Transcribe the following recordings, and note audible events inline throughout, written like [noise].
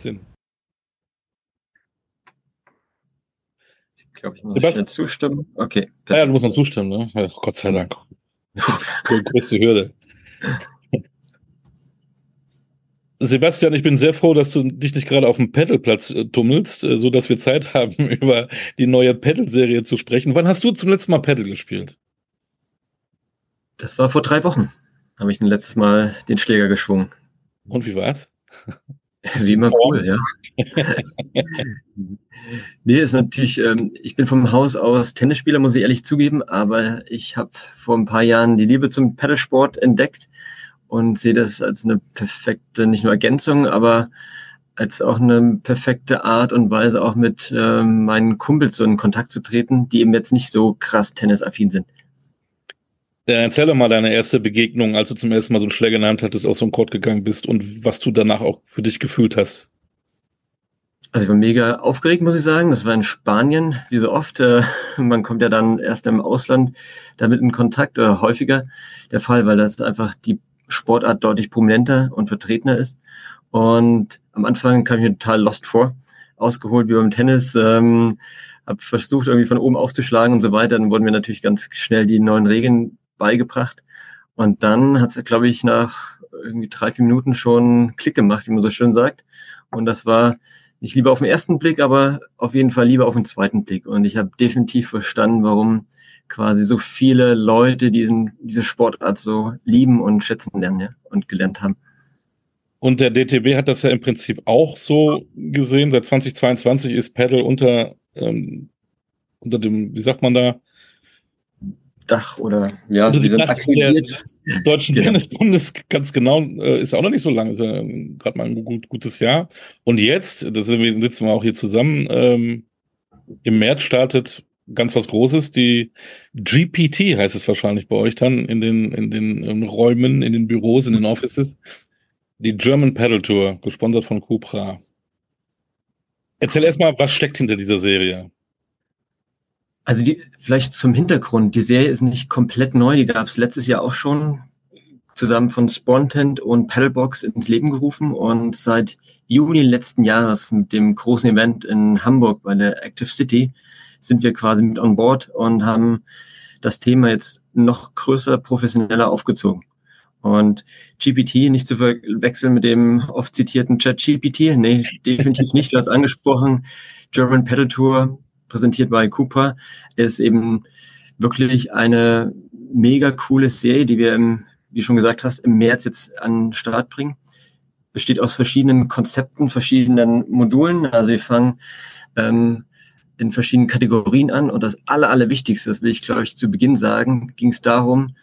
Sinn. Ich glaube, ich muss Sebastian. zustimmen. Okay. Ja, du musst noch zustimmen, ne? Ja, Gott sei Dank. Die größte Hürde. Sebastian, ich bin sehr froh, dass du dich nicht gerade auf dem Pedalplatz äh, tummelst, äh, so dass wir Zeit [laughs] haben, über die neue Pedal-Serie zu sprechen. Wann hast du zum letzten Mal Pedal gespielt? Das war vor drei Wochen. Habe ich ein letztes Mal den Schläger geschwungen. Und wie war's? [laughs] Ist wie immer cool, ja. nee, ist natürlich, ähm, ich bin vom Haus aus Tennisspieler, muss ich ehrlich zugeben, aber ich habe vor ein paar Jahren die Liebe zum Pedalsport entdeckt und sehe das als eine perfekte, nicht nur Ergänzung, aber als auch eine perfekte Art und Weise, auch mit ähm, meinen Kumpels so in Kontakt zu treten, die eben jetzt nicht so krass tennisaffin sind. Ja, erzähl doch mal deine erste Begegnung, als du zum ersten Mal so einen Schläger genannt hattest, auf so einen Court gegangen bist und was du danach auch für dich gefühlt hast. Also ich war mega aufgeregt, muss ich sagen. Das war in Spanien, wie so oft. Äh, [laughs] man kommt ja dann erst im Ausland damit in Kontakt oder häufiger der Fall, weil das einfach die Sportart deutlich prominenter und vertretener ist. Und am Anfang kam ich mir total lost vor, ausgeholt wie beim Tennis, ähm, habe versucht irgendwie von oben aufzuschlagen und so weiter. Dann wurden mir natürlich ganz schnell die neuen Regeln beigebracht. Und dann hat es, glaube ich, nach irgendwie drei, vier Minuten schon Klick gemacht, wie man so schön sagt. Und das war nicht lieber auf den ersten Blick, aber auf jeden Fall lieber auf den zweiten Blick. Und ich habe definitiv verstanden, warum quasi so viele Leute diesen, diese Sportart so lieben und schätzen lernen ja, und gelernt haben. Und der DTB hat das ja im Prinzip auch so gesehen. Seit 2022 ist Paddle unter, ähm, unter dem, wie sagt man da? Dach oder ja, unter dem Dach der Deutschen genau. Tennisbundes ganz genau, äh, ist auch noch nicht so lange, ist ja gerade mal ein gut, gutes Jahr. Und jetzt, das sitzen wir auch hier zusammen, ähm, im März startet ganz was Großes. Die GPT heißt es wahrscheinlich bei euch dann in den, in den in Räumen, in den Büros, in den Offices. Die German Paddle Tour, gesponsert von Cupra. Erzähl erstmal, was steckt hinter dieser Serie? Also die, vielleicht zum Hintergrund, die Serie ist nicht komplett neu, die gab es letztes Jahr auch schon zusammen von Spontent und Paddlebox ins Leben gerufen und seit Juni letzten Jahres mit dem großen Event in Hamburg bei der Active City sind wir quasi mit on board und haben das Thema jetzt noch größer, professioneller aufgezogen. Und GPT nicht zu verwechseln mit dem oft zitierten Chat GPT. Nee, definitiv nicht. Du hast angesprochen, German Pedal Tour, präsentiert bei Cooper, ist eben wirklich eine mega coole Serie, die wir im, wie schon gesagt hast, im März jetzt an den Start bringen. Besteht aus verschiedenen Konzepten, verschiedenen Modulen. Also wir fangen ähm, in verschiedenen Kategorien an. Und das Aller, Allerwichtigste, das will ich, glaube ich, zu Beginn sagen, ging es darum,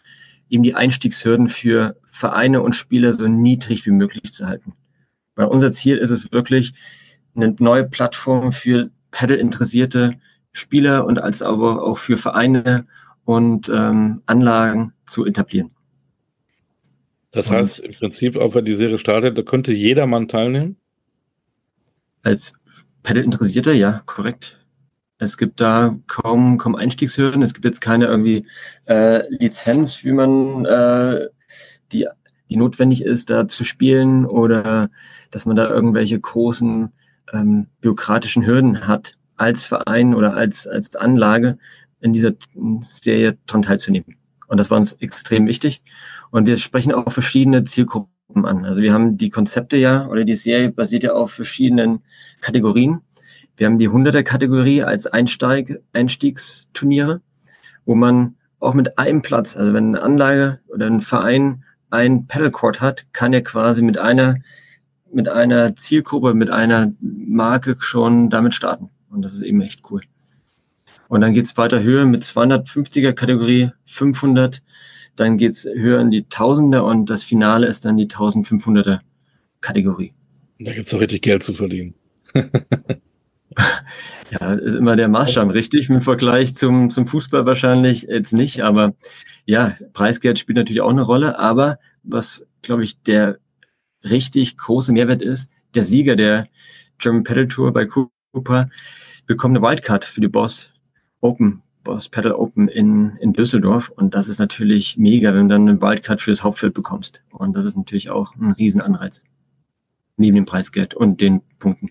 eben die Einstiegshürden für Vereine und Spieler so niedrig wie möglich zu halten. Weil unser Ziel ist es wirklich, eine neue Plattform für Paddle-interessierte Spieler und als aber auch für Vereine und ähm, Anlagen zu etablieren. Das heißt, im Prinzip, auch wenn die Serie startet, da könnte jedermann teilnehmen? Als Paddle-Interessierter, ja, korrekt. Es gibt da kaum, kaum Einstiegshürden. Es gibt jetzt keine irgendwie äh, Lizenz, wie man äh, die, die notwendig ist, da zu spielen oder dass man da irgendwelche großen ähm, bürokratischen Hürden hat, als Verein oder als, als Anlage in dieser Serie daran teilzunehmen. Und das war uns extrem wichtig. Und wir sprechen auch verschiedene Zielgruppen an. Also wir haben die Konzepte ja, oder die Serie basiert ja auf verschiedenen Kategorien. Wir haben die 100er-Kategorie als Einsteig, Einstiegsturniere, wo man auch mit einem Platz, also wenn eine Anlage oder ein Verein ein Pedalcourt hat, kann er quasi mit einer, mit einer Zielgruppe, mit einer Marke schon damit starten. Und das ist eben echt cool. Und dann geht's weiter höher mit 250er Kategorie, 500, dann geht's höher in die Tausender und das Finale ist dann die 1500er Kategorie. Da gibt's doch richtig Geld zu verdienen. [laughs] Ja, ist immer der Maßstab, richtig? Im Vergleich zum, zum Fußball wahrscheinlich jetzt nicht, aber ja, Preisgeld spielt natürlich auch eine Rolle, aber was, glaube ich, der richtig große Mehrwert ist, der Sieger der German Pedal Tour bei Cooper bekommt eine Wildcard für die Boss Open, Boss Pedal Open in, in Düsseldorf. Und das ist natürlich mega, wenn du dann eine Wildcard für das Hauptfeld bekommst. Und das ist natürlich auch ein Riesenanreiz. Neben dem Preisgeld und den punkten.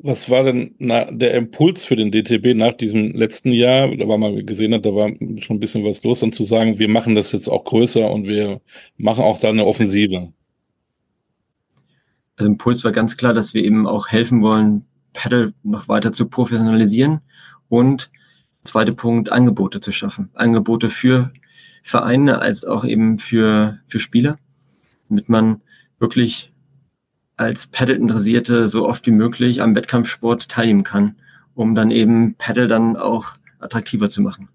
Was war denn der Impuls für den DTB nach diesem letzten Jahr, da war man gesehen hat, da war schon ein bisschen was los, dann zu sagen, wir machen das jetzt auch größer und wir machen auch da eine Offensive? Also Impuls war ganz klar, dass wir eben auch helfen wollen, Paddle noch weiter zu professionalisieren und zweiter Punkt, Angebote zu schaffen. Angebote für Vereine als auch eben für, für Spieler, damit man wirklich als Paddle-Interessierte so oft wie möglich am Wettkampfsport teilnehmen kann, um dann eben Paddle dann auch attraktiver zu machen.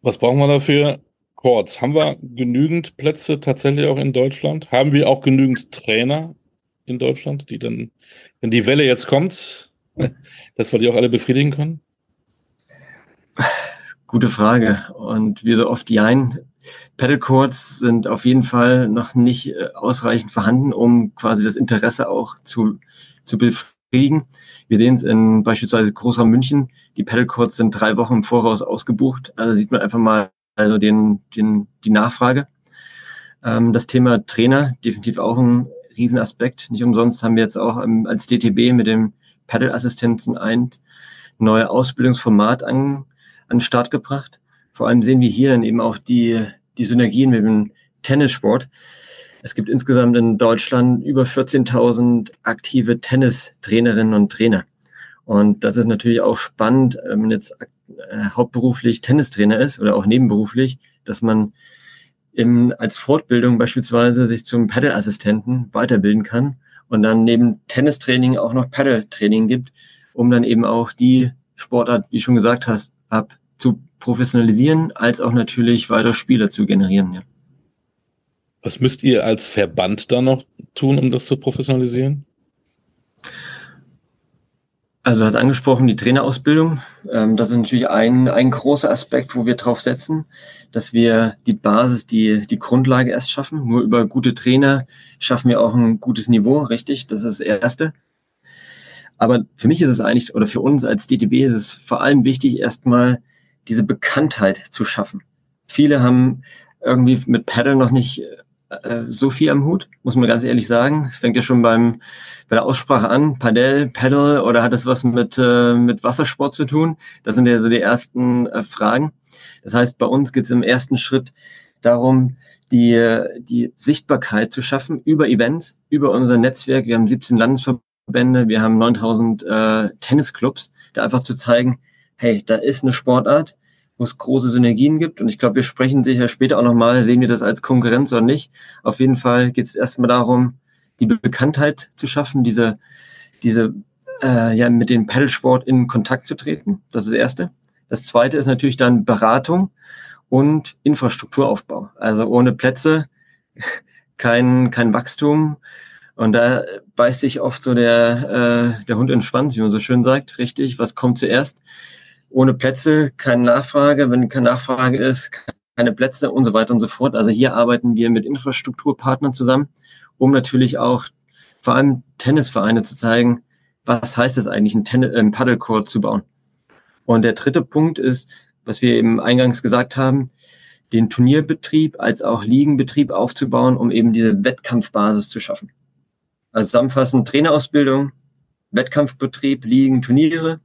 Was brauchen wir dafür? Courts. Haben wir genügend Plätze tatsächlich auch in Deutschland? Haben wir auch genügend Trainer in Deutschland, die dann, wenn die Welle jetzt kommt, [laughs] dass wir die auch alle befriedigen können? Gute Frage. Und wie so oft, jein. Pedal Courts sind auf jeden Fall noch nicht äh, ausreichend vorhanden, um quasi das Interesse auch zu, zu befriedigen. Wir sehen es in beispielsweise Großraum München. Die Pedal Courts sind drei Wochen im Voraus ausgebucht. Also sieht man einfach mal also den, den, die Nachfrage. Ähm, das Thema Trainer, definitiv auch ein Riesenaspekt. Nicht umsonst haben wir jetzt auch ähm, als DTB mit dem Pedal-Assistenzen ein neues Ausbildungsformat an, an den Start gebracht. Vor allem sehen wir hier dann eben auch die, die Synergien mit dem Tennissport. Es gibt insgesamt in Deutschland über 14.000 aktive Tennistrainerinnen und Trainer. Und das ist natürlich auch spannend, wenn man jetzt äh, hauptberuflich Tennistrainer ist oder auch nebenberuflich, dass man im, als Fortbildung beispielsweise sich zum Paddle-Assistenten weiterbilden kann und dann neben Tennistraining auch noch Paddle-Training gibt, um dann eben auch die Sportart, wie schon gesagt hast, ab zu professionalisieren, als auch natürlich weiter Spieler zu generieren. Ja. Was müsst ihr als Verband da noch tun, um das zu professionalisieren? Also du hast angesprochen, die Trainerausbildung. Ähm, das ist natürlich ein, ein großer Aspekt, wo wir drauf setzen, dass wir die Basis, die, die Grundlage erst schaffen. Nur über gute Trainer schaffen wir auch ein gutes Niveau, richtig? Das ist das Erste. Aber für mich ist es eigentlich, oder für uns als DTB ist es vor allem wichtig, erstmal diese Bekanntheit zu schaffen. Viele haben irgendwie mit Paddle noch nicht äh, so viel am Hut, muss man ganz ehrlich sagen. Es fängt ja schon beim, bei der Aussprache an, Padel, Paddle oder hat es was mit, äh, mit Wassersport zu tun? Das sind ja so die ersten äh, Fragen. Das heißt, bei uns geht es im ersten Schritt darum, die, die Sichtbarkeit zu schaffen über Events, über unser Netzwerk. Wir haben 17 Landesverbände, wir haben 9000 äh, Tennisclubs, da einfach zu zeigen, hey, da ist eine Sportart, wo es große Synergien gibt. Und ich glaube, wir sprechen sicher später auch nochmal, sehen wir das als Konkurrenz oder nicht. Auf jeden Fall geht es erstmal darum, die Bekanntheit zu schaffen, diese, diese äh, ja, mit dem Pedalsport in Kontakt zu treten. Das ist das Erste. Das Zweite ist natürlich dann Beratung und Infrastrukturaufbau. Also ohne Plätze [laughs] kein, kein Wachstum. Und da beißt sich oft so der, äh, der Hund in den Schwanz, wie man so schön sagt, richtig. Was kommt zuerst? Ohne Plätze keine Nachfrage, wenn keine Nachfrage ist, keine Plätze und so weiter und so fort. Also hier arbeiten wir mit Infrastrukturpartnern zusammen, um natürlich auch vor allem Tennisvereine zu zeigen, was heißt es eigentlich, einen, Tennis, einen Paddlecourt zu bauen. Und der dritte Punkt ist, was wir eben eingangs gesagt haben, den Turnierbetrieb als auch Ligenbetrieb aufzubauen, um eben diese Wettkampfbasis zu schaffen. Also zusammenfassend Trainerausbildung, Wettkampfbetrieb, Ligen, Turniere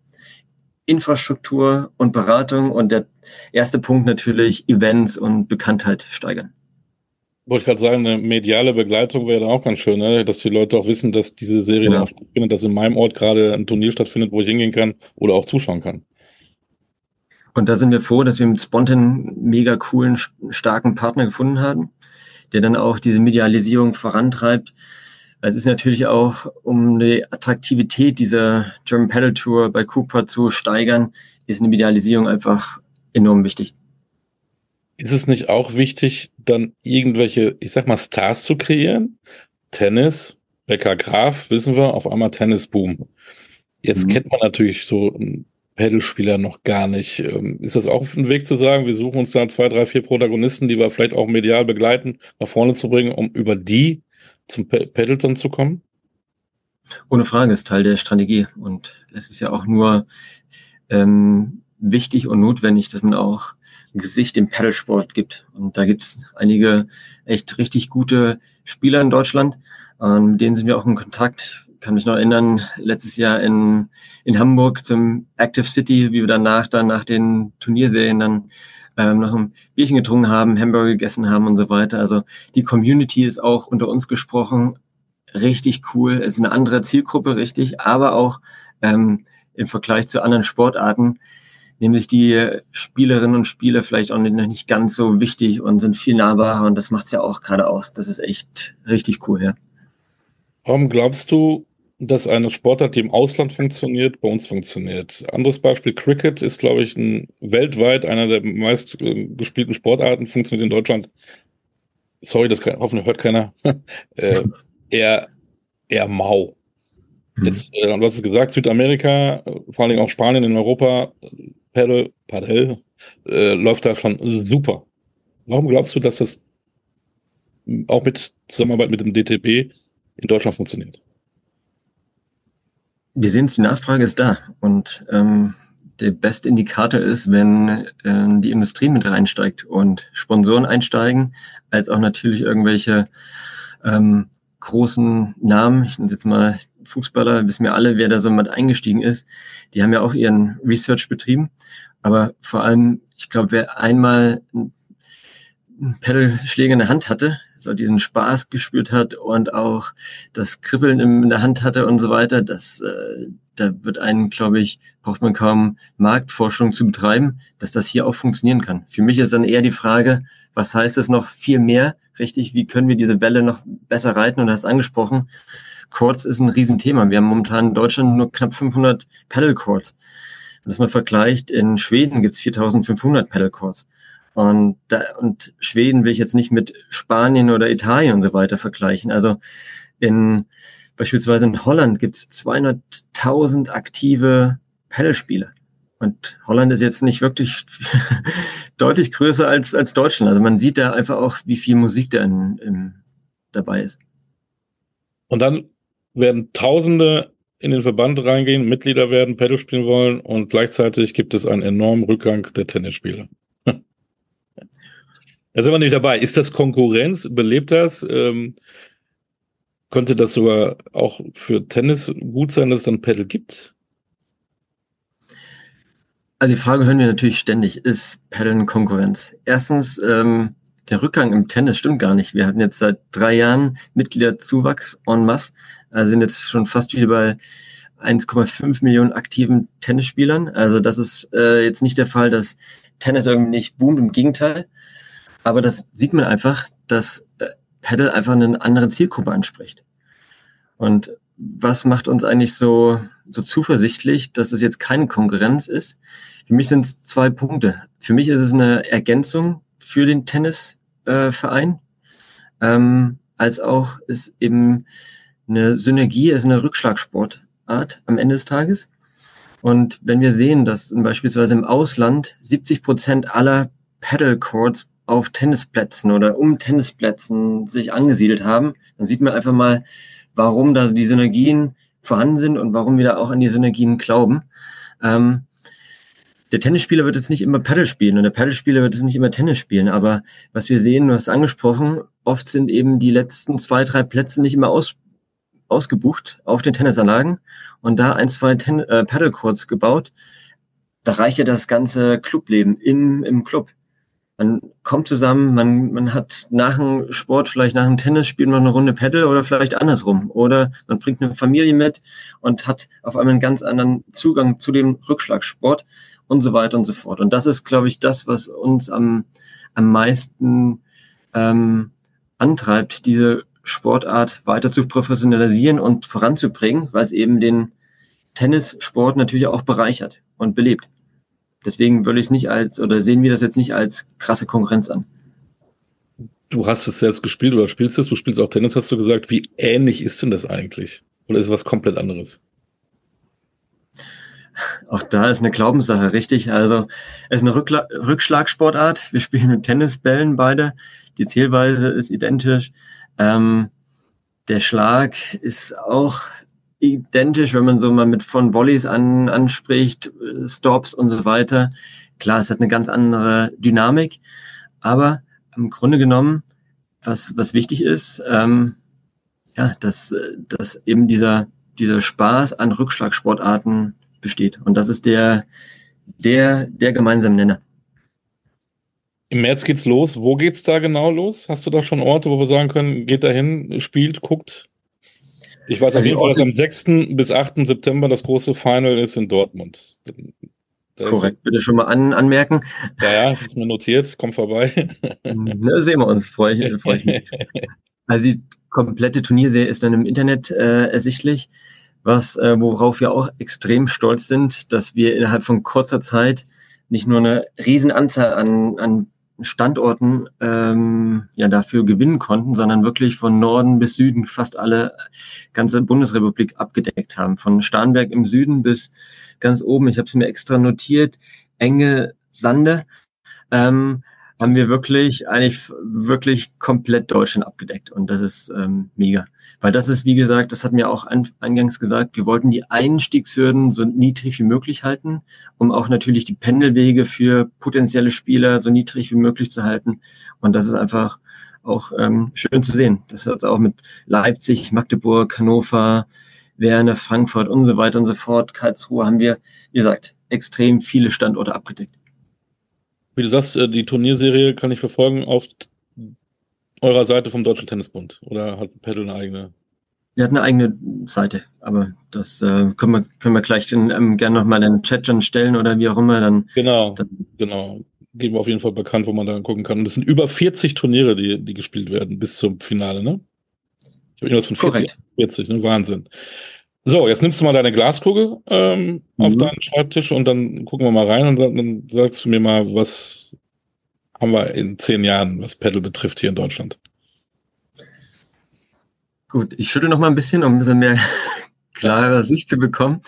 Infrastruktur und Beratung und der erste Punkt natürlich Events und Bekanntheit steigern. Wollte ich gerade sagen, eine mediale Begleitung wäre dann auch ganz schön, ne? dass die Leute auch wissen, dass diese Serie genau. dann auch stattfindet, dass in meinem Ort gerade ein Turnier stattfindet, wo ich hingehen kann oder auch zuschauen kann. Und da sind wir froh, dass wir mit Spontan mega coolen, starken Partner gefunden haben, der dann auch diese Medialisierung vorantreibt, es ist natürlich auch, um die Attraktivität dieser German Pedal Tour bei Cooper zu steigern, ist eine Medialisierung einfach enorm wichtig. Ist es nicht auch wichtig, dann irgendwelche, ich sag mal, Stars zu kreieren? Tennis, Becker Graf, wissen wir, auf einmal Tennisboom. Jetzt mhm. kennt man natürlich so einen Pedalspieler noch gar nicht. Ähm, ist das auch ein Weg zu sagen, wir suchen uns da zwei, drei, vier Protagonisten, die wir vielleicht auch medial begleiten, nach vorne zu bringen, um über die zum Paddleton zu kommen? Ohne Frage ist Teil der Strategie. Und es ist ja auch nur ähm, wichtig und notwendig, dass man auch Gesicht im Paddlesport gibt. Und da gibt es einige echt richtig gute Spieler in Deutschland. Und mit denen sind wir auch in Kontakt. Kann mich noch erinnern, letztes Jahr in, in Hamburg zum Active City, wie wir danach dann nach den Turnierserien dann ähm, noch ein Bierchen getrunken haben, Hamburger gegessen haben und so weiter. Also die Community ist auch unter uns gesprochen richtig cool. Es ist eine andere Zielgruppe, richtig, aber auch ähm, im Vergleich zu anderen Sportarten nämlich die Spielerinnen und Spieler vielleicht auch nicht ganz so wichtig und sind viel nahbarer und das macht es ja auch gerade aus. Das ist echt richtig cool, ja. Warum glaubst du, dass eine Sportart, die im Ausland funktioniert, bei uns funktioniert? Anderes Beispiel, Cricket ist, glaube ich, ein, weltweit einer der meist äh, gespielten Sportarten, funktioniert in Deutschland. Sorry, das kann, hoffentlich hört keiner. [laughs] äh, eher, eher mau. Mhm. Jetzt, äh, du hast es gesagt, Südamerika, vor allen Dingen auch Spanien in Europa, Paddle, Paddle äh, läuft da schon super. Warum glaubst du, dass das auch mit Zusammenarbeit mit dem DTB in Deutschland funktioniert? Wir sehen es, die Nachfrage ist da. Und ähm, der beste Indikator ist, wenn äh, die Industrie mit reinsteigt und Sponsoren einsteigen, als auch natürlich irgendwelche ähm, großen Namen, ich nenne jetzt mal Fußballer, wissen wir alle, wer da so mit eingestiegen ist. Die haben ja auch ihren Research betrieben. Aber vor allem, ich glaube, wer einmal Pedalschläger in der Hand hatte, so diesen Spaß gespürt hat und auch das Kribbeln in der Hand hatte und so weiter, das, äh, da wird einen, glaube ich, braucht man kaum Marktforschung zu betreiben, dass das hier auch funktionieren kann. Für mich ist dann eher die Frage, was heißt es noch viel mehr? Richtig, wie können wir diese Welle noch besser reiten? Und du hast angesprochen, Chords ist ein Riesenthema. Wir haben momentan in Deutschland nur knapp 500 Pedal Chords. Wenn man vergleicht, in Schweden gibt's 4500 Pedal Chords. Und, da, und Schweden will ich jetzt nicht mit Spanien oder Italien und so weiter vergleichen. Also in beispielsweise in Holland gibt's 200.000 aktive Pedalspieler. Und Holland ist jetzt nicht wirklich [laughs] deutlich größer als, als Deutschland. Also man sieht da einfach auch, wie viel Musik da in, in, dabei ist. Und dann werden Tausende in den Verband reingehen, Mitglieder werden, Pedal spielen wollen und gleichzeitig gibt es einen enormen Rückgang der Tennisspieler. Da sind wir nicht dabei. Ist das Konkurrenz? Belebt das? Ähm, könnte das sogar auch für Tennis gut sein, dass es dann Pedal gibt? Also die Frage hören wir natürlich ständig. Ist Pedal Konkurrenz? Erstens, ähm, der Rückgang im Tennis stimmt gar nicht. Wir hatten jetzt seit drei Jahren Mitgliederzuwachs en masse, also sind jetzt schon fast wieder bei 1,5 Millionen aktiven Tennisspielern. Also das ist äh, jetzt nicht der Fall, dass Tennis irgendwie nicht boomt, im Gegenteil. Aber das sieht man einfach, dass äh, Paddle einfach eine andere Zielgruppe anspricht. Und was macht uns eigentlich so, so zuversichtlich, dass es jetzt keine Konkurrenz ist? Für mich sind es zwei Punkte. Für mich ist es eine Ergänzung für den Tennisverein, äh, ähm, als auch ist eben eine Synergie, ist eine Rückschlagsportart am Ende des Tages. Und wenn wir sehen, dass beispielsweise im Ausland 70 Prozent aller Paddle Courts auf Tennisplätzen oder um Tennisplätzen sich angesiedelt haben, dann sieht man einfach mal, warum da die Synergien vorhanden sind und warum wir da auch an die Synergien glauben. Ähm, der Tennisspieler wird jetzt nicht immer Paddle spielen und der Paddlespieler wird jetzt nicht immer Tennis spielen. Aber was wir sehen, du hast angesprochen, oft sind eben die letzten zwei, drei Plätze nicht immer aus, ausgebucht auf den Tennisanlagen und da ein, zwei äh, Paddlecourts gebaut. Da reicht ja das ganze Clubleben im, im Club. Man kommt zusammen, man, man hat nach dem Sport, vielleicht nach dem Tennis, spielt man eine Runde Paddle oder vielleicht andersrum. Oder man bringt eine Familie mit und hat auf einmal einen ganz anderen Zugang zu dem Rückschlagsport und so weiter und so fort. Und das ist, glaube ich, das, was uns am, am meisten ähm, antreibt, diese Sportart weiter zu professionalisieren und voranzubringen, weil es eben den Tennissport natürlich auch bereichert und belebt. Deswegen würde ich es nicht als, oder sehen wir das jetzt nicht als krasse Konkurrenz an. Du hast es selbst gespielt oder spielst es, du spielst auch Tennis, hast du gesagt. Wie ähnlich ist denn das eigentlich? Oder ist es was komplett anderes? Auch da ist eine Glaubenssache, richtig. Also es ist eine Rückla Rückschlagsportart. Wir spielen mit Tennisbällen beide. Die Zielweise ist identisch. Ähm, der Schlag ist auch identisch, wenn man so mal mit von Volleys an, anspricht, Stops und so weiter. Klar, es hat eine ganz andere Dynamik, aber im Grunde genommen, was, was wichtig ist, ähm, ja, dass, dass eben dieser, dieser Spaß an Rückschlagsportarten besteht. Und das ist der, der, der gemeinsame Nenner. Im März geht's los. Wo geht's da genau los? Hast du da schon Orte, wo wir sagen können, geht da hin, spielt, guckt? Ich weiß also auf jeden Fall, dass am 6. bis 8. September das große Final ist in Dortmund. Da Korrekt, bitte schon mal an, anmerken. Ja, ja, ist mir notiert, komm vorbei. [laughs] Na, sehen wir uns, freue ich, freu ich mich. [laughs] Also die komplette Turnierserie ist dann im Internet äh, ersichtlich, was äh, worauf wir auch extrem stolz sind, dass wir innerhalb von kurzer Zeit nicht nur eine Riesenanzahl an, an Standorten ähm, ja dafür gewinnen konnten, sondern wirklich von Norden bis Süden fast alle ganze Bundesrepublik abgedeckt haben. Von Starnberg im Süden bis ganz oben, ich habe es mir extra notiert, enge Sande, ähm, haben wir wirklich eigentlich wirklich komplett Deutschland abgedeckt und das ist ähm, mega. Weil das ist, wie gesagt, das hat mir auch eingangs gesagt, wir wollten die Einstiegshürden so niedrig wie möglich halten, um auch natürlich die Pendelwege für potenzielle Spieler so niedrig wie möglich zu halten. Und das ist einfach auch ähm, schön zu sehen. Das hat auch mit Leipzig, Magdeburg, Hannover, Werne, Frankfurt und so weiter und so fort, Karlsruhe haben wir, wie gesagt, extrem viele Standorte abgedeckt. Wie du sagst, äh, die Turnierserie kann ich verfolgen auf eurer Seite vom Deutschen Tennisbund oder hat Pedal eine eigene? Er hat eine eigene Seite, aber das äh, können, wir, können wir gleich in, ähm, gerne nochmal in den Chat schon stellen oder wie auch immer. Dann, genau, dann, genau. Geben wir auf jeden Fall bekannt, wo man da gucken kann. Und es sind über 40 Turniere, die, die gespielt werden bis zum Finale, ne? Ich habe irgendwas von 40, Korrekt. 40, ne? Wahnsinn. So, jetzt nimmst du mal deine Glaskugel ähm, mhm. auf deinen Schreibtisch und dann gucken wir mal rein und dann, dann sagst du mir mal, was haben wir in zehn Jahren, was Pedal betrifft hier in Deutschland? Gut, ich schüttel noch mal ein bisschen, um ein bisschen mehr [laughs] klare Sicht zu bekommen.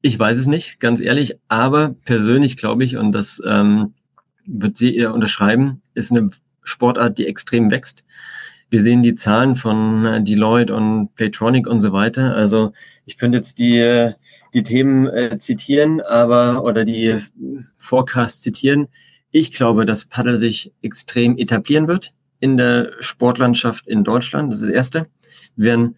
Ich weiß es nicht, ganz ehrlich, aber persönlich glaube ich, und das ähm, wird sie eher unterschreiben, ist eine Sportart, die extrem wächst. Wir sehen die Zahlen von äh, Deloitte und Playtronic und so weiter. Also ich könnte jetzt die, die Themen äh, zitieren, aber oder die Forecasts zitieren. Ich glaube, dass Paddle sich extrem etablieren wird in der Sportlandschaft in Deutschland. Das ist das Erste. Wir werden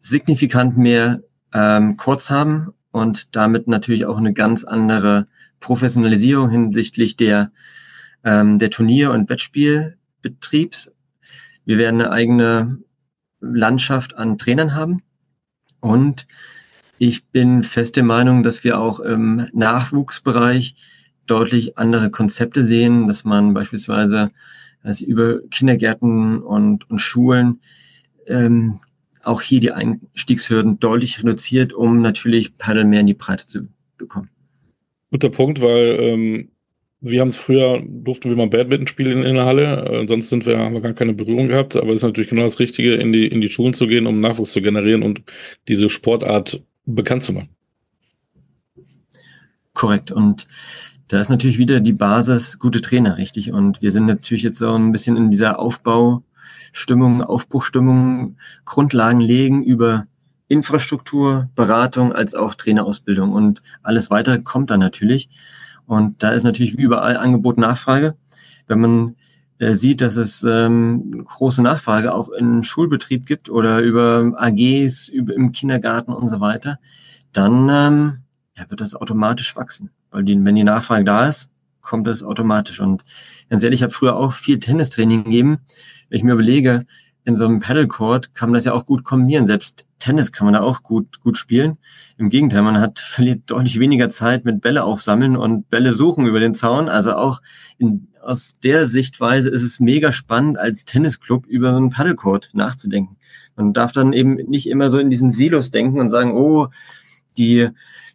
signifikant mehr ähm, Courts haben und damit natürlich auch eine ganz andere Professionalisierung hinsichtlich der, ähm, der Turnier- und Wettspielbetriebs. Wir werden eine eigene Landschaft an Trainern haben und ich bin feste Meinung, dass wir auch im Nachwuchsbereich deutlich andere Konzepte sehen, dass man beispielsweise also über Kindergärten und, und Schulen ähm, auch hier die Einstiegshürden deutlich reduziert, um natürlich Paddle mehr in die Breite zu bekommen. Guter Punkt, weil ähm, wir haben es früher, durften wir mal Badminton spielen in der Halle, äh, sonst sind wir, haben wir gar keine Berührung gehabt, aber es ist natürlich genau das Richtige, in die, in die Schulen zu gehen, um Nachwuchs zu generieren und diese Sportart bekannt zu machen. Korrekt. Und da ist natürlich wieder die Basis gute Trainer, richtig. Und wir sind natürlich jetzt so ein bisschen in dieser Aufbaustimmung, Aufbruchstimmung, Grundlagen legen über Infrastruktur, Beratung als auch Trainerausbildung. Und alles weitere kommt dann natürlich. Und da ist natürlich wie überall Angebot Nachfrage. Wenn man äh, sieht, dass es ähm, große Nachfrage auch im Schulbetrieb gibt oder über AGs, über im Kindergarten und so weiter, dann ähm, ja, wird das automatisch wachsen. Weil die, wenn die Nachfrage da ist, kommt das automatisch. Und ganz ehrlich, ich habe früher auch viel Tennistraining gegeben. Wenn ich mir überlege, in so einem Paddlecourt kann man das ja auch gut kombinieren. Selbst Tennis kann man da auch gut, gut spielen. Im Gegenteil, man hat, [laughs] verliert deutlich weniger Zeit mit Bälle aufsammeln und Bälle suchen über den Zaun. Also auch in, aus der Sichtweise ist es mega spannend, als Tennisclub über so einen Paddlecourt nachzudenken. Man darf dann eben nicht immer so in diesen Silos denken und sagen, oh, die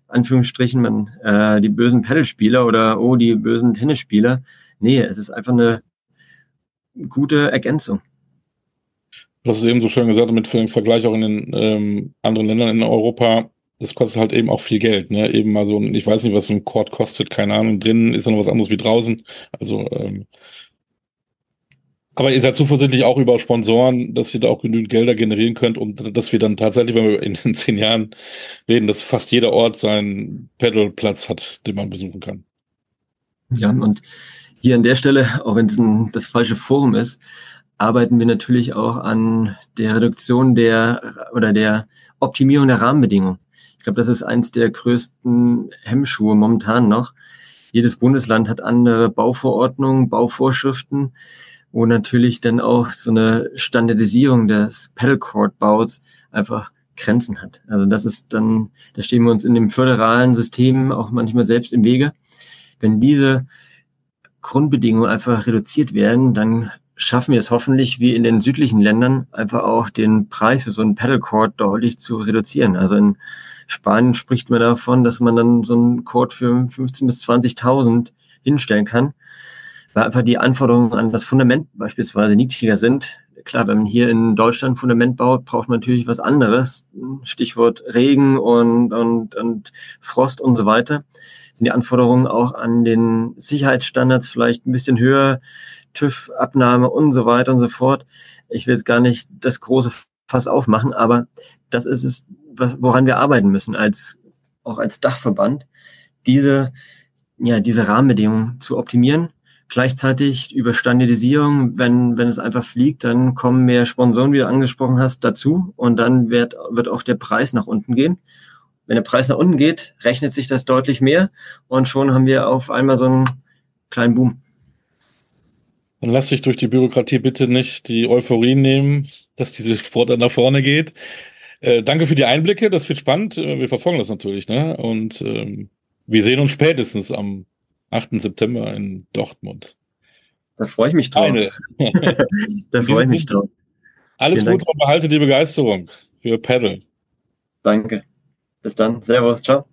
Anführungsstrichen, man, äh, die bösen Pedalspieler oder oh, die bösen Tennisspieler. Nee, es ist einfach eine gute Ergänzung. Hast es eben so schön gesagt, mit dem Vergleich auch in den ähm, anderen Ländern in Europa, das kostet halt eben auch viel Geld, ne? Eben mal so, ich weiß nicht, was so ein Court kostet, keine Ahnung, drinnen ist ja noch was anderes wie draußen. Also ähm, aber ihr seid zuversichtlich auch über Sponsoren, dass ihr da auch genügend Gelder generieren könnt und dass wir dann tatsächlich, wenn wir in [laughs] zehn Jahren reden, dass fast jeder Ort seinen Pedalplatz hat, den man besuchen kann. Ja, und hier an der Stelle, auch wenn es das falsche Forum ist, arbeiten wir natürlich auch an der Reduktion der oder der Optimierung der Rahmenbedingungen. Ich glaube, das ist eins der größten Hemmschuhe momentan noch. Jedes Bundesland hat andere Bauverordnungen, Bauvorschriften, wo natürlich dann auch so eine Standardisierung des Pedalcord-Baus einfach Grenzen hat. Also das ist dann, da stehen wir uns in dem föderalen System auch manchmal selbst im Wege. Wenn diese Grundbedingungen einfach reduziert werden, dann schaffen wir es hoffentlich, wie in den südlichen Ländern, einfach auch den Preis für so einen Pedalcord deutlich zu reduzieren. Also in Spanien spricht man davon, dass man dann so einen Cord für 15.000 bis 20.000 hinstellen kann, weil einfach die Anforderungen an das Fundament beispielsweise niedriger sind. Klar, wenn man hier in Deutschland Fundament baut, braucht man natürlich was anderes. Stichwort Regen und, und, und Frost und so weiter. Sind die Anforderungen auch an den Sicherheitsstandards vielleicht ein bisschen höher, TÜV-Abnahme und so weiter und so fort. Ich will jetzt gar nicht das große Fass aufmachen, aber das ist es, was, woran wir arbeiten müssen, als, auch als Dachverband, diese, ja, diese Rahmenbedingungen zu optimieren. Gleichzeitig über Standardisierung, wenn, wenn es einfach fliegt, dann kommen mehr Sponsoren, wie du angesprochen hast, dazu und dann wird, wird auch der Preis nach unten gehen. Wenn der Preis nach unten geht, rechnet sich das deutlich mehr und schon haben wir auf einmal so einen kleinen Boom. Dann lass dich durch die Bürokratie bitte nicht die Euphorie nehmen, dass diese Sport nach vorne geht. Äh, danke für die Einblicke, das wird spannend. Äh, wir verfolgen das natürlich, ne? Und ähm, wir sehen uns spätestens am 8. September in Dortmund. Da freue ich mich drauf. [laughs] da freue ich mich drauf. Alles Gute und behalte die Begeisterung für Paddle. Danke. Bis dann. Servus. Ciao.